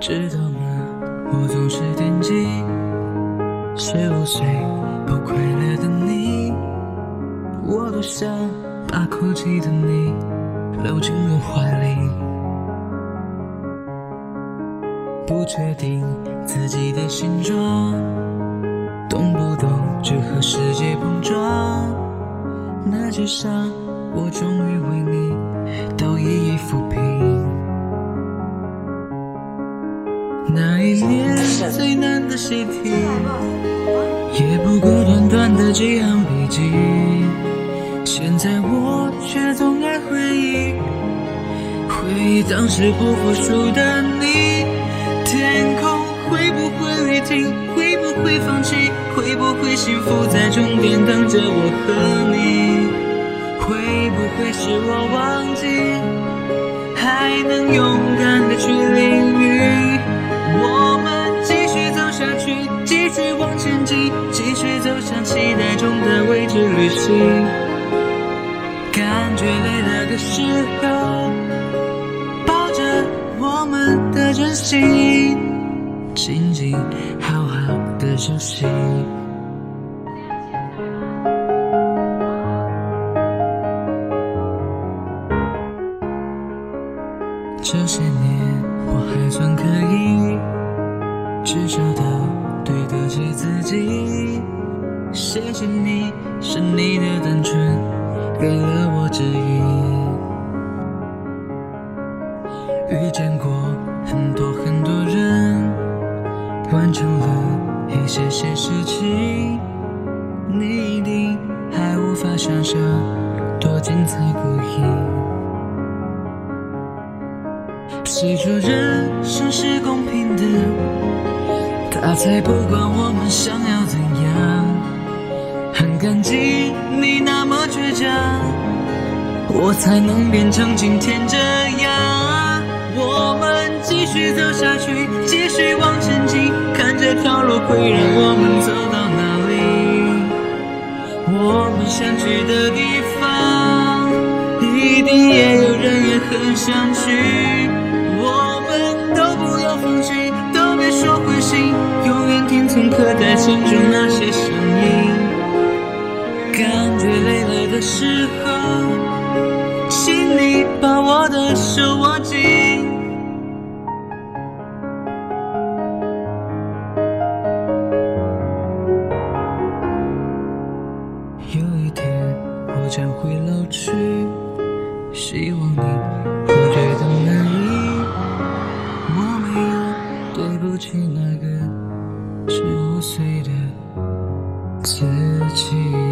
知道吗？我总是惦记十五岁不快乐的你，我多想把哭泣的你搂进我怀里。不确定自己的形状，动不动就和世界碰撞，那些伤我终于为你都一一抚难的习题，也不过短短的几行笔记。现在我却总爱回忆，回忆当时不服输的你。天空会不会雨停？会不会放弃？会不会幸福在终点等着我和你？会不会是我忘记，还能勇继续往前进，继续走向期待中的未知旅行。感觉累了的时候，抱着我们的真心，静静好好的休息。这些年我还算可以，至少都对得起自己。谢谢你，是你的单纯给了我指引。遇见过很多很多人，完成了一些些事情，你一定还无法想象多精彩过瘾。谁说人生是公平的？他才不管我们想要怎样。很感激你那么倔强，我才能变成今天这样。我们继续走下去，继续往前进，看这条路会让我们走到哪里。我们想去的地方，一定也有人也很想去。我们都不要放弃，永远听从刻在心中那些声音。感觉累了的时候，请你把我的手握紧。有一天我将会老去，希望你会觉得满记忆